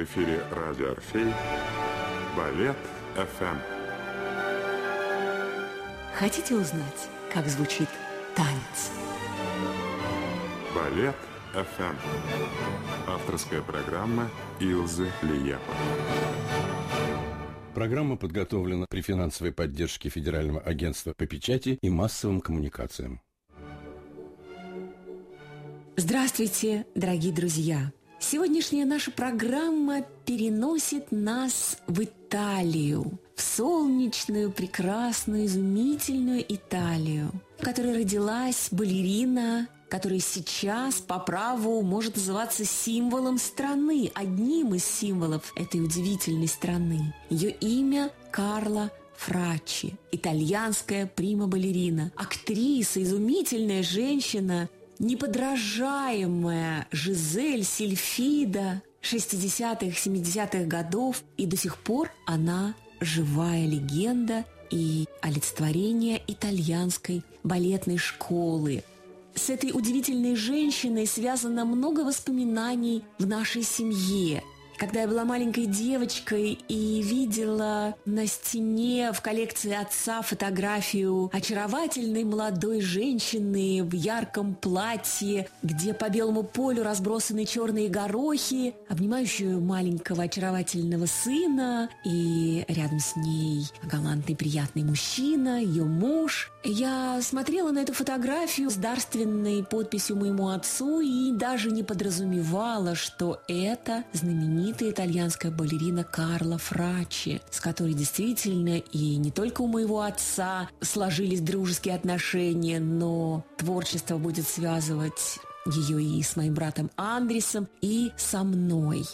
В эфире радио «Орфей» Балет ФМ. Хотите узнать, как звучит танец? Балет ФМ. Авторская программа Илзы Лияпа. Программа подготовлена при финансовой поддержке Федерального агентства по печати и массовым коммуникациям. Здравствуйте, дорогие друзья! Сегодняшняя наша программа переносит нас в Италию, в солнечную, прекрасную, изумительную Италию, в которой родилась балерина, которая сейчас по праву может называться символом страны, одним из символов этой удивительной страны. Ее имя Карла Фрачи, итальянская прима-балерина, актриса, изумительная женщина, неподражаемая Жизель Сильфида 60-х, 70-х годов, и до сих пор она живая легенда и олицетворение итальянской балетной школы. С этой удивительной женщиной связано много воспоминаний в нашей семье – когда я была маленькой девочкой и видела на стене в коллекции отца фотографию очаровательной молодой женщины в ярком платье, где по белому полю разбросаны черные горохи, обнимающую маленького очаровательного сына, и рядом с ней галантный приятный мужчина, ее муж. Я смотрела на эту фотографию с дарственной подписью моему отцу и даже не подразумевала, что это знаменитая итальянская балерина Карла Фрачи, с которой действительно и не только у моего отца сложились дружеские отношения, но творчество будет связывать ее и с моим братом Андресом, и со мной.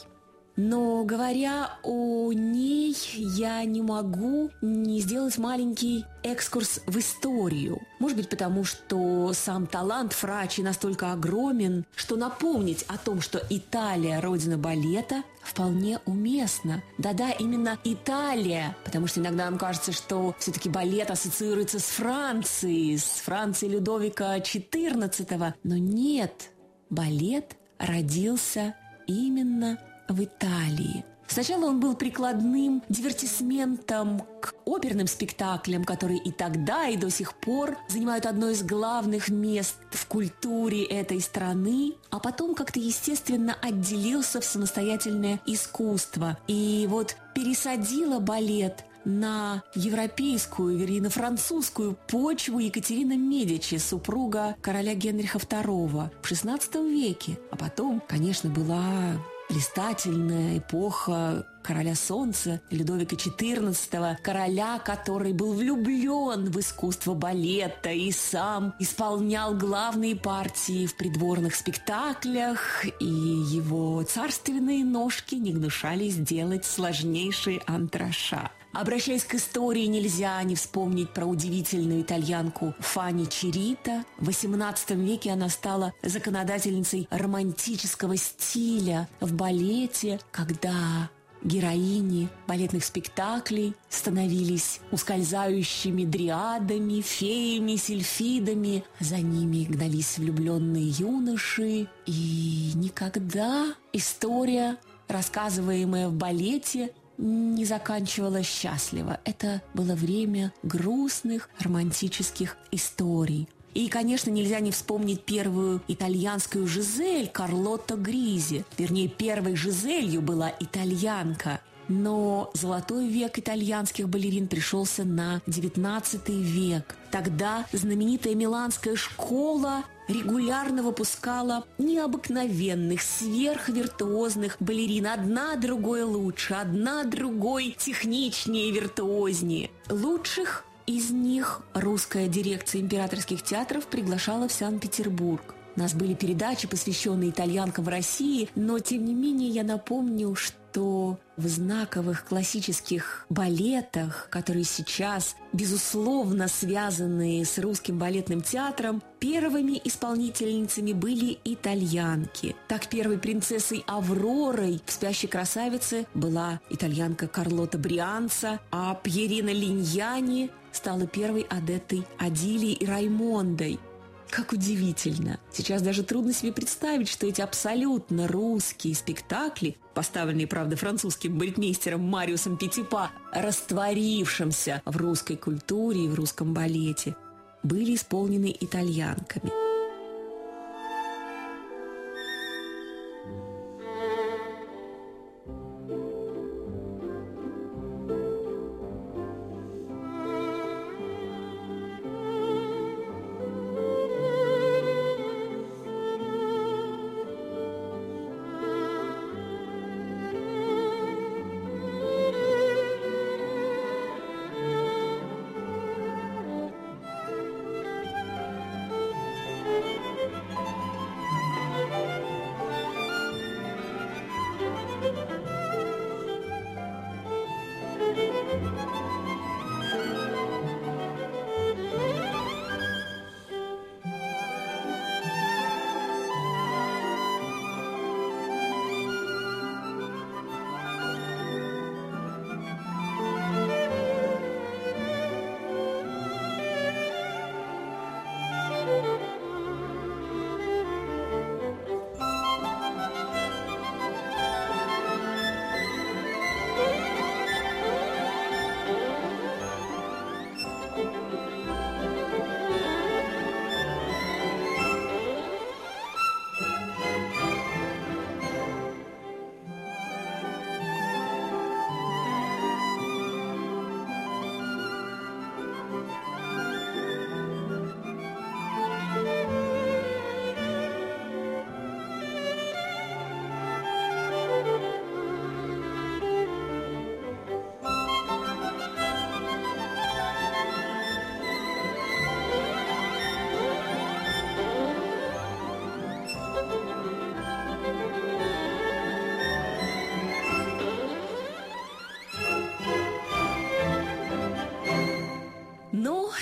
Но говоря о ней, я не могу не сделать маленький экскурс в историю. Может быть, потому что сам талант Фрачи настолько огромен, что напомнить о том, что Италия – родина балета, вполне уместно. Да-да, именно Италия, потому что иногда нам кажется, что все-таки балет ассоциируется с Францией, с Францией Людовика XIV. Но нет, балет родился именно в Италии. Сначала он был прикладным дивертисментом к оперным спектаклям, которые и тогда, и до сих пор занимают одно из главных мест в культуре этой страны, а потом как-то естественно отделился в самостоятельное искусство. И вот пересадила балет на европейскую, вернее, на французскую почву Екатерина Медичи, супруга короля Генриха II в XVI веке. А потом, конечно, была блистательная эпоха короля солнца Людовика XIV, короля, который был влюблен в искусство балета и сам исполнял главные партии в придворных спектаклях, и его царственные ножки не гнушались делать сложнейшие антраша. Обращаясь к истории, нельзя не вспомнить про удивительную итальянку Фанни Черита. В XVIII веке она стала законодательницей романтического стиля в балете, когда героини балетных спектаклей становились ускользающими дриадами, феями, сильфидами. За ними гнались влюбленные юноши. И никогда история, рассказываемая в балете, не заканчивалась счастливо. Это было время грустных романтических историй. И, конечно, нельзя не вспомнить первую итальянскую Жизель Карлотта Гризи. Вернее, первой Жизелью была итальянка. Но золотой век итальянских балерин пришелся на XIX век. Тогда знаменитая миланская школа регулярно выпускала необыкновенных, сверхвиртуозных балерин. Одна другой лучше, одна другой техничнее и виртуознее. Лучших из них русская дирекция императорских театров приглашала в Санкт-Петербург. У нас были передачи, посвященные итальянкам в России, но тем не менее я напомню, что в знаковых классических балетах, которые сейчас, безусловно, связаны с русским балетным театром, первыми исполнительницами были итальянки. Так первой принцессой Авророй в «Спящей красавице» была итальянка Карлота Брианца, а Пьерина Линьяни стала первой адетой Адилией и Раймондой. Как удивительно! Сейчас даже трудно себе представить, что эти абсолютно русские спектакли, поставленные, правда, французским балетмейстером Мариусом Петипа, растворившимся в русской культуре и в русском балете, были исполнены итальянками –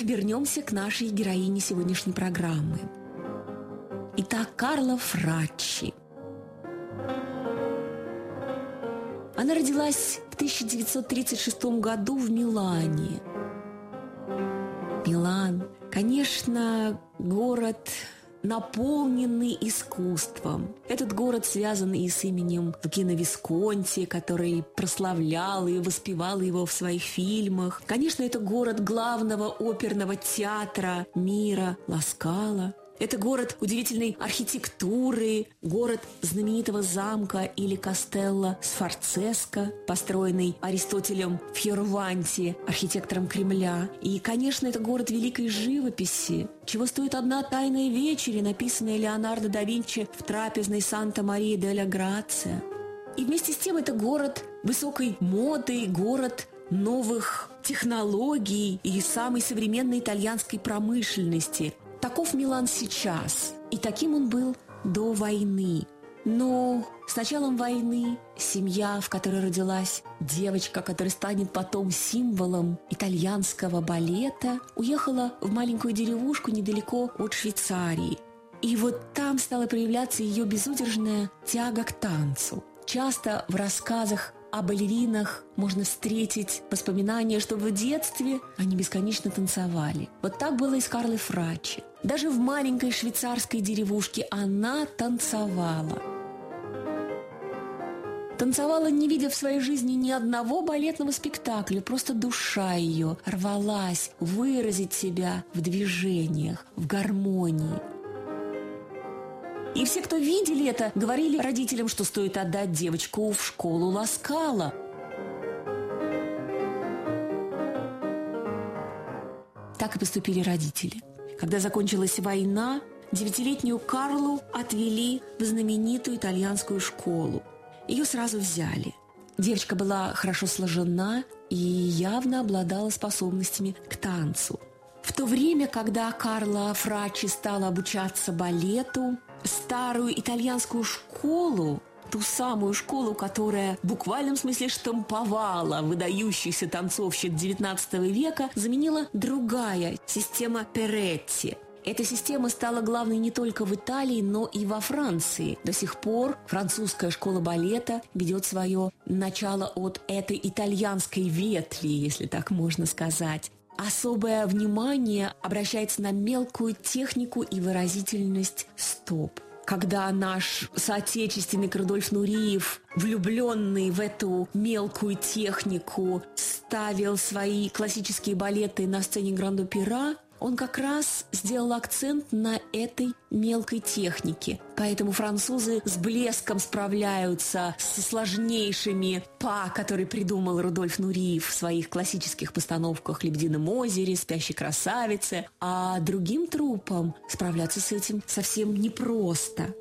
вернемся к нашей героине сегодняшней программы. Итак, Карла Фраччи. Она родилась в 1936 году в Милане. Милан, конечно, город наполненный искусством. Этот город связан и с именем Лукино Висконти, который прославлял и воспевал его в своих фильмах. Конечно, это город главного оперного театра мира Ласкала. Это город удивительной архитектуры, город знаменитого замка или кастелла Сфорцеско, построенный Аристотелем в Фьорванте, архитектором Кремля. И, конечно, это город великой живописи, чего стоит одна тайная вечеря, написанная Леонардо да Винчи в трапезной Санта-Мария де ла Грация. И вместе с тем это город высокой моды, город новых технологий и самой современной итальянской промышленности – Таков Милан сейчас, и таким он был до войны. Но с началом войны семья, в которой родилась девочка, которая станет потом символом итальянского балета, уехала в маленькую деревушку недалеко от Швейцарии. И вот там стала проявляться ее безудержная тяга к танцу. Часто в рассказах о балеринах можно встретить воспоминания, что в детстве они бесконечно танцевали. Вот так было и с Карлой Фрачи. Даже в маленькой швейцарской деревушке она танцевала. Танцевала, не видя в своей жизни ни одного балетного спектакля, просто душа ее рвалась выразить себя в движениях, в гармонии. И все, кто видели это, говорили родителям, что стоит отдать девочку в школу Ласкала. Так и поступили родители. Когда закончилась война, девятилетнюю Карлу отвели в знаменитую итальянскую школу. Ее сразу взяли. Девочка была хорошо сложена и явно обладала способностями к танцу. В то время, когда Карла Фрачи стала обучаться балету, старую итальянскую школу, ту самую школу, которая в буквальном смысле штамповала выдающихся танцовщиц XIX века, заменила другая система Перетти. Эта система стала главной не только в Италии, но и во Франции. До сих пор французская школа балета ведет свое начало от этой итальянской ветви, если так можно сказать. Особое внимание обращается на мелкую технику и выразительность стоп. Когда наш соотечественник Рудольф Нуриев, влюбленный в эту мелкую технику, ставил свои классические балеты на сцене Гранд-Опера, он как раз сделал акцент на этой мелкой технике. Поэтому французы с блеском справляются со сложнейшими па, которые придумал Рудольф Нуриев в своих классических постановках «Лебедином озере», «Спящей красавице», а другим трупам справляться с этим совсем непросто.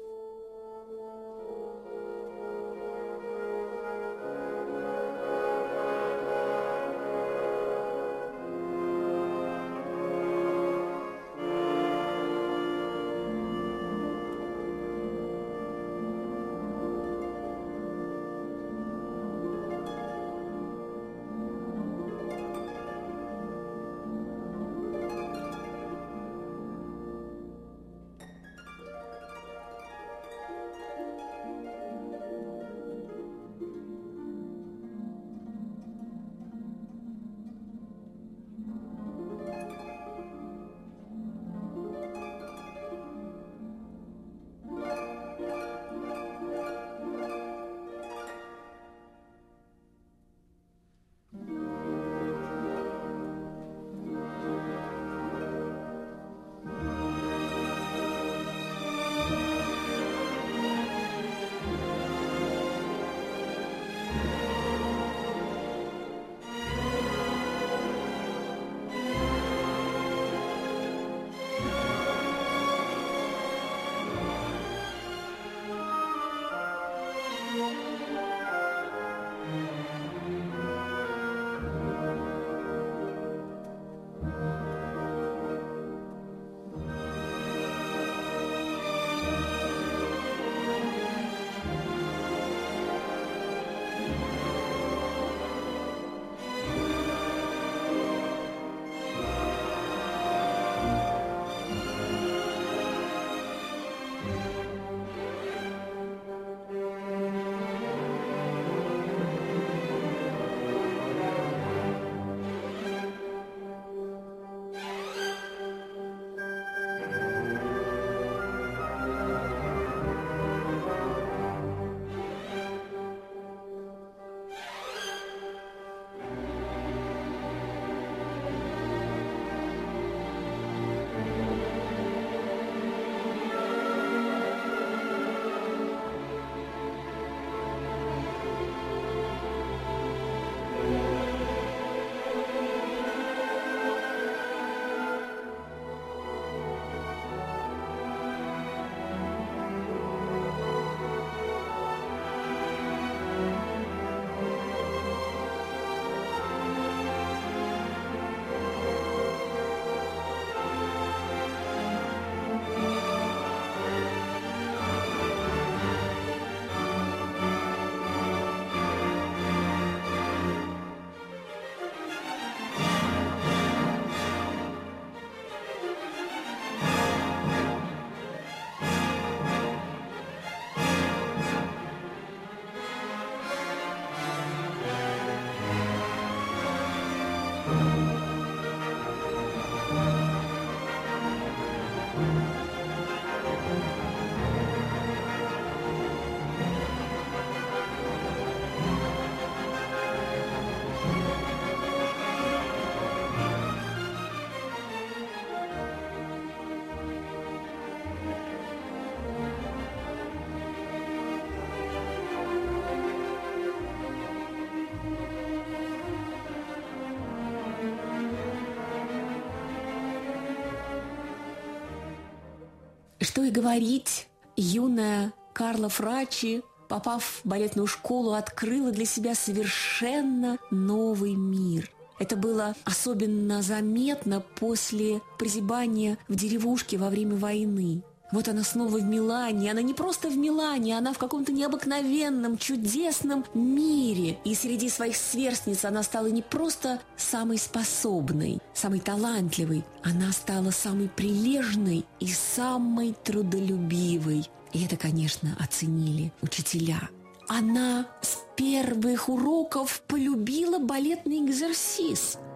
Что и говорить, юная Карла Фрачи, попав в балетную школу, открыла для себя совершенно новый мир. Это было особенно заметно после прозябания в деревушке во время войны. Вот она снова в Милане. Она не просто в Милане, она в каком-то необыкновенном, чудесном мире. И среди своих сверстниц она стала не просто самой способной, самой талантливой. Она стала самой прилежной и самой трудолюбивой. И это, конечно, оценили учителя. Она с первых уроков полюбила балетный экзерсис –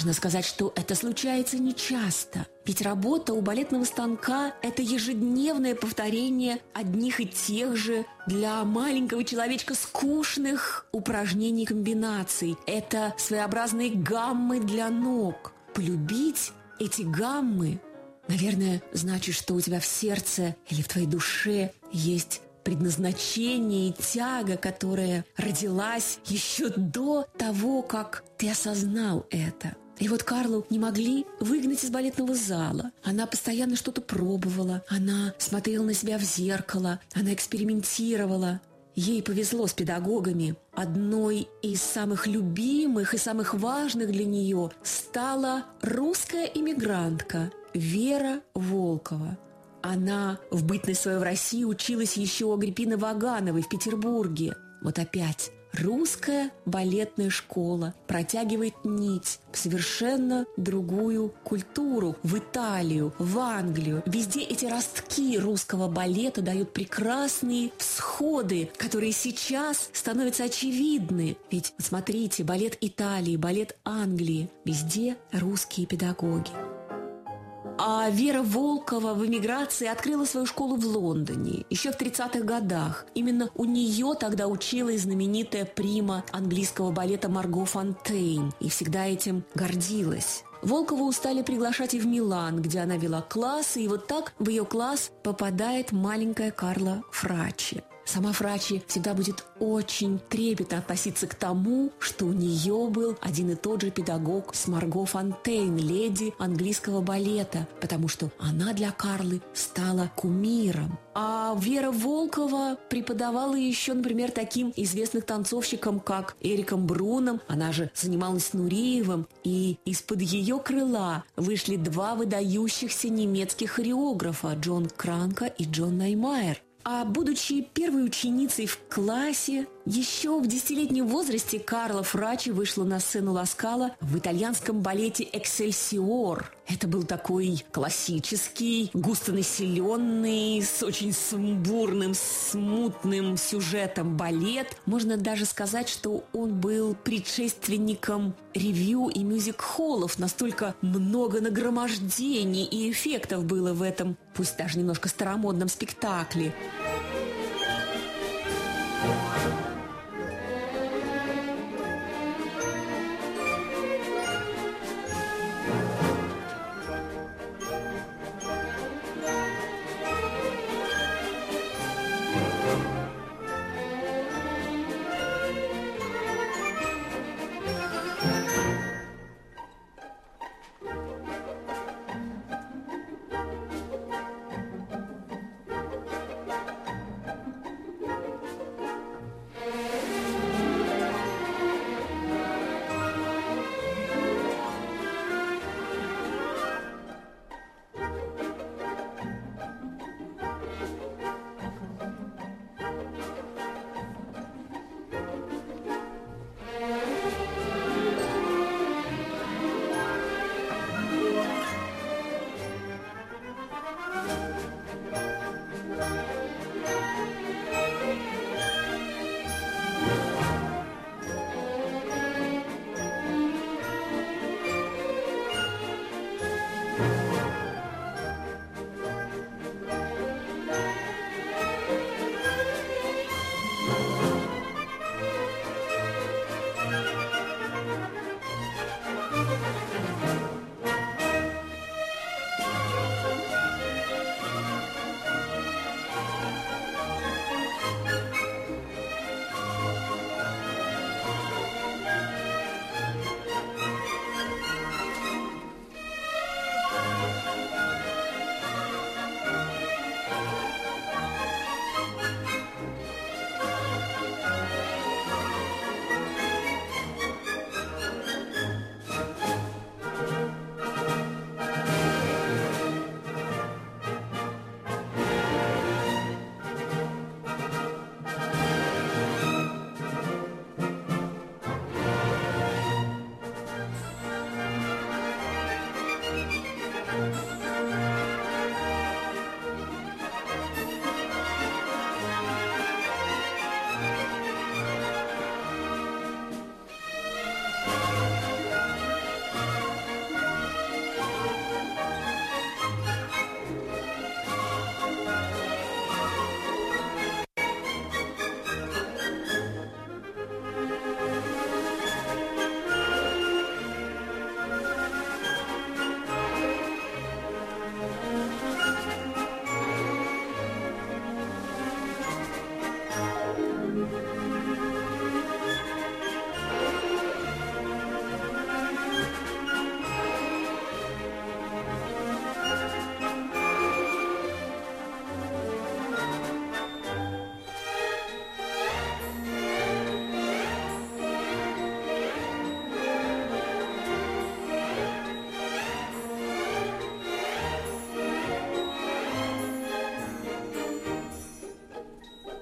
Важно сказать, что это случается нечасто. Ведь работа у балетного станка – это ежедневное повторение одних и тех же для маленького человечка скучных упражнений комбинаций. Это своеобразные гаммы для ног. Полюбить эти гаммы, наверное, значит, что у тебя в сердце или в твоей душе есть предназначение и тяга, которая родилась еще до того, как ты осознал это. И вот Карлу не могли выгнать из балетного зала. Она постоянно что-то пробовала, она смотрела на себя в зеркало, она экспериментировала. Ей повезло с педагогами. Одной из самых любимых и самых важных для нее стала русская иммигрантка Вера Волкова. Она в бытность свою в России училась еще у Агриппины Вагановой в Петербурге. Вот опять русская балетная школа протягивает нить в совершенно другую культуру, в Италию, в Англию. Везде эти ростки русского балета дают прекрасные всходы, которые сейчас становятся очевидны. Ведь смотрите, балет Италии, балет Англии, везде русские педагоги. А Вера Волкова в эмиграции открыла свою школу в Лондоне еще в 30-х годах. Именно у нее тогда училась знаменитая прима английского балета Марго Фонтейн и всегда этим гордилась. Волкову стали приглашать и в Милан, где она вела классы, и вот так в ее класс попадает маленькая Карла Фрачи. Сама Фрачи всегда будет очень трепетно относиться к тому, что у нее был один и тот же педагог с Марго Фонтейн, леди английского балета, потому что она для Карлы стала кумиром. А Вера Волкова преподавала еще, например, таким известных танцовщикам, как Эриком Бруном, она же занималась Нуриевым, и из-под ее крыла вышли два выдающихся немецких хореографа Джон Кранка и Джон Наймайер. А будучи первой ученицей в классе, еще в десятилетнем возрасте Карла Фрачи вышла на сцену Ласкала в итальянском балете «Эксельсиор». Это был такой классический, густонаселенный, с очень сумбурным, смутным сюжетом балет. Можно даже сказать, что он был предшественником ревью и мюзик-холлов. Настолько много нагромождений и эффектов было в этом, пусть даже немножко старомодном спектакле. Thank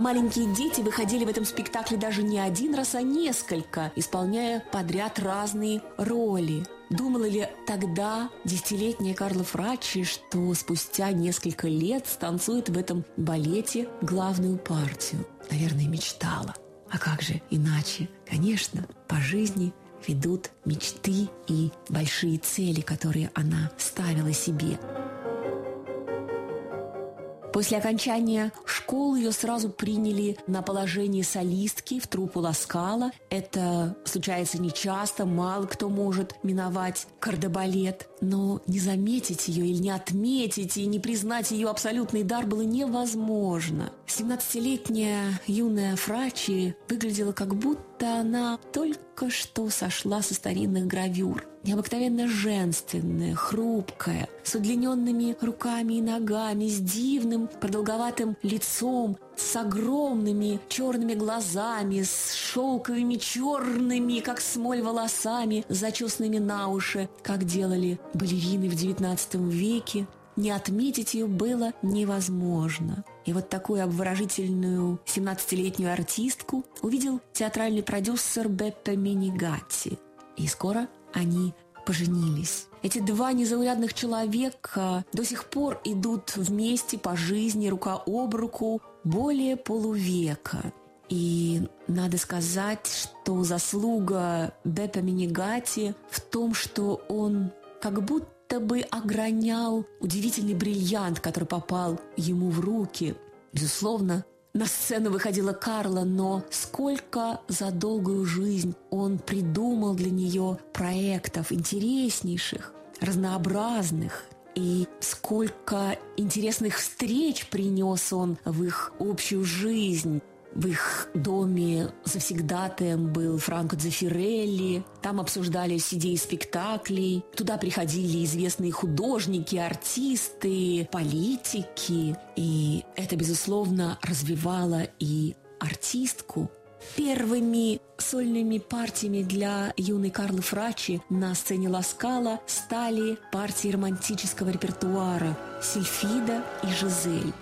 Маленькие дети выходили в этом спектакле даже не один раз, а несколько, исполняя подряд разные роли. Думала ли тогда десятилетняя Карла Фрачи, что спустя несколько лет станцует в этом балете главную партию? Наверное, мечтала. А как же иначе? Конечно, по жизни ведут мечты и большие цели, которые она ставила себе. После окончания школы ее сразу приняли на положение солистки в труппу Ласкала. Это случается нечасто, мало кто может миновать кардебалет. Но не заметить ее или не отметить и не признать ее абсолютный дар было невозможно. 17-летняя юная Фрачи выглядела как будто она только что сошла со старинных гравюр необыкновенно женственная, хрупкая, с удлиненными руками и ногами, с дивным продолговатым лицом, с огромными черными глазами, с шелковыми черными, как смоль, волосами, зачесанными на уши, как делали балерины в XIX веке. Не отметить ее было невозможно. И вот такую обворожительную 17-летнюю артистку увидел театральный продюсер Беппе Минигатти. И скоро они поженились. Эти два незаурядных человека до сих пор идут вместе по жизни, рука об руку, более полувека. И надо сказать, что заслуга Беппа Минигати в том, что он как будто бы огранял удивительный бриллиант, который попал ему в руки. Безусловно, на сцену выходила Карла, но сколько за долгую жизнь он придумал для нее проектов интереснейших, разнообразных, и сколько интересных встреч принес он в их общую жизнь. В их доме завсегдатаем был Франко Дзефирелли. Там обсуждались идеи спектаклей. Туда приходили известные художники, артисты, политики. И это, безусловно, развивало и артистку. Первыми сольными партиями для юной Карлы Фрачи на сцене Ласкала стали партии романтического репертуара «Сильфида» и «Жизель».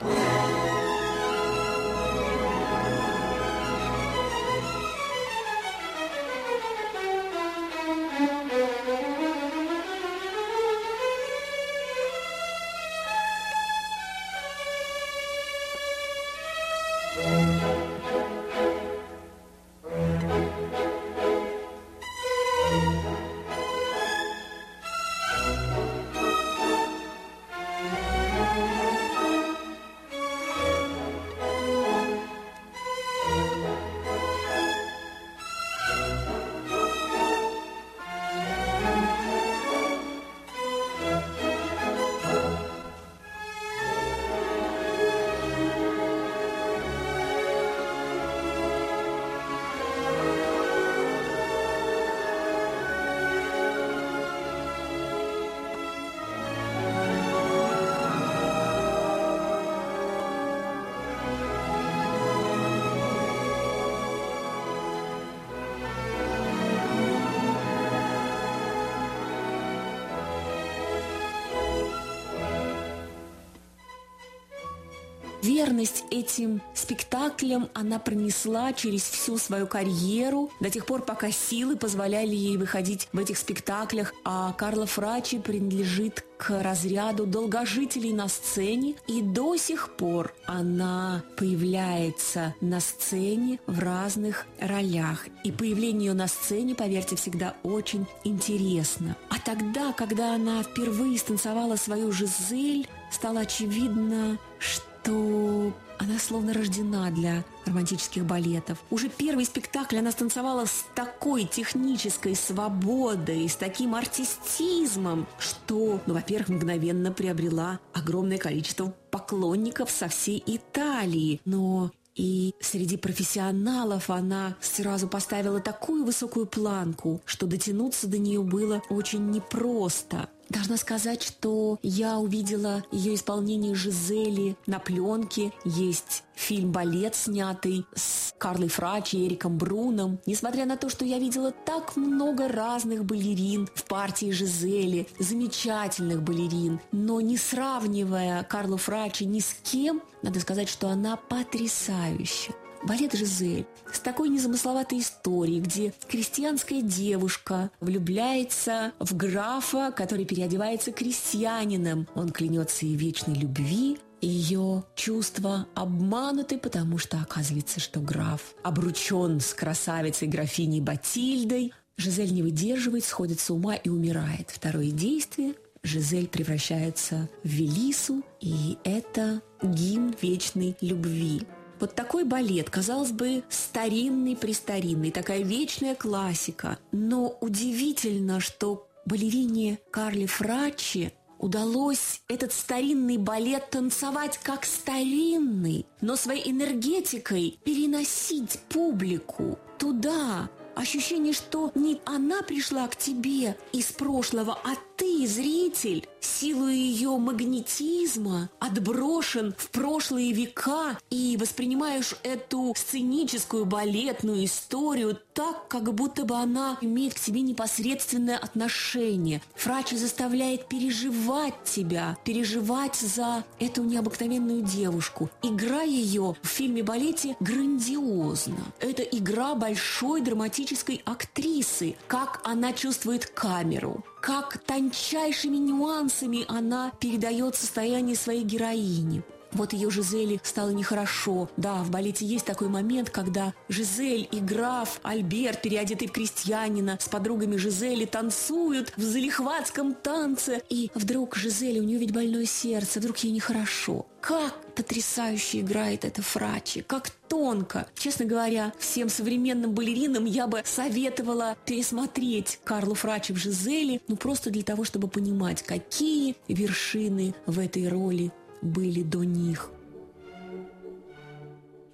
Верность этим спектаклям она пронесла через всю свою карьеру, до тех пор, пока силы позволяли ей выходить в этих спектаклях, а Карла Фрачи принадлежит к разряду долгожителей на сцене, и до сих пор она появляется на сцене в разных ролях. И появление ее на сцене, поверьте, всегда очень интересно. А тогда, когда она впервые станцевала свою Жизель, стало очевидно, что то она словно рождена для романтических балетов. Уже первый спектакль она станцевала с такой технической свободой, с таким артистизмом, что, ну, во-первых, мгновенно приобрела огромное количество поклонников со всей Италии. Но и среди профессионалов она сразу поставила такую высокую планку, что дотянуться до нее было очень непросто. Должна сказать, что я увидела ее исполнение Жизели на пленке. Есть фильм-балет, снятый с Карлой Фрачи и Эриком Бруном. Несмотря на то, что я видела так много разных балерин в партии Жизели, замечательных балерин, но не сравнивая Карлу Фрачи ни с кем, надо сказать, что она потрясающая. Балет «Жизель» с такой незамысловатой историей, где крестьянская девушка влюбляется в графа, который переодевается крестьянином. Он клянется ей вечной любви, ее чувства обмануты, потому что оказывается, что граф обручен с красавицей графиней Батильдой. Жизель не выдерживает, сходит с ума и умирает. Второе действие Жизель превращается в Велису, и это гимн вечной любви. Вот такой балет, казалось бы, старинный-престаринный, такая вечная классика. Но удивительно, что балерине Карли Фрачи удалось этот старинный балет танцевать как старинный, но своей энергетикой переносить публику туда, ощущение, что не она пришла к тебе из прошлого, а ты, зритель, силу ее магнетизма отброшен в прошлые века и воспринимаешь эту сценическую балетную историю так, как будто бы она имеет к тебе непосредственное отношение. Фрачи заставляет переживать тебя, переживать за эту необыкновенную девушку. Игра ее в фильме-балете грандиозна. Это игра большой драматической актрисы, как она чувствует камеру, как тончайшими нюансами она передает состояние своей героини. Вот ее Жизели стало нехорошо. Да, в балете есть такой момент, когда Жизель и граф Альберт, переодетый в крестьянина, с подругами Жизели танцуют в залихватском танце. И вдруг Жизели, у нее ведь больное сердце, вдруг ей нехорошо. Как потрясающе играет эта Фрачи, как тонко. Честно говоря, всем современным балеринам я бы советовала пересмотреть Карлу Фрачи в Жизели, ну просто для того, чтобы понимать, какие вершины в этой роли были до них.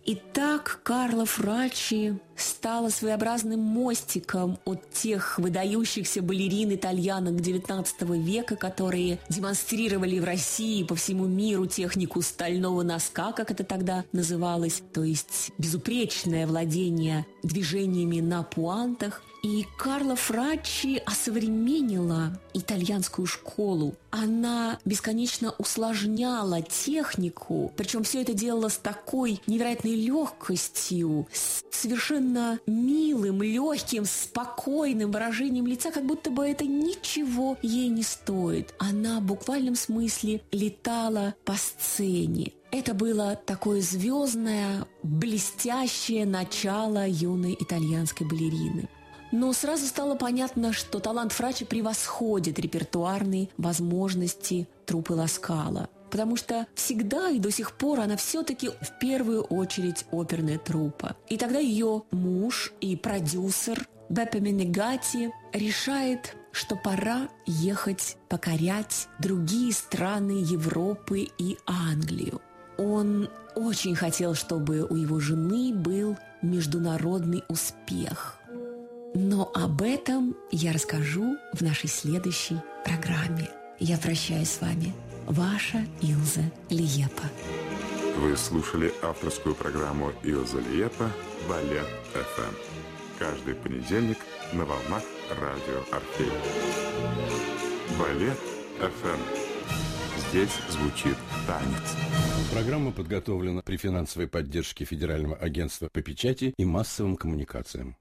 Итак, Карла Фрачи стала своеобразным мостиком от тех выдающихся балерин итальянок XIX века, которые демонстрировали в России и по всему миру технику стального носка, как это тогда называлось, то есть безупречное владение движениями на пуантах – и Карла Фрачи осовременила итальянскую школу. Она бесконечно усложняла технику, причем все это делала с такой невероятной легкостью, с совершенно милым, легким, спокойным выражением лица, как будто бы это ничего ей не стоит. Она в буквальном смысле летала по сцене. Это было такое звездное, блестящее начало юной итальянской балерины. Но сразу стало понятно, что талант Фрачи превосходит репертуарные возможности трупы Ласкала. Потому что всегда и до сих пор она все-таки в первую очередь оперная трупа. И тогда ее муж и продюсер Беппе Менегати решает, что пора ехать покорять другие страны Европы и Англию. Он очень хотел, чтобы у его жены был международный успех – но об этом я расскажу в нашей следующей программе. Я прощаюсь с вами. Ваша Илза Лиепа. Вы слушали авторскую программу Илза Лиепа «Балет ФМ». Каждый понедельник на волнах радио Орфей. Балет ФМ. Здесь звучит танец. Программа подготовлена при финансовой поддержке Федерального агентства по печати и массовым коммуникациям.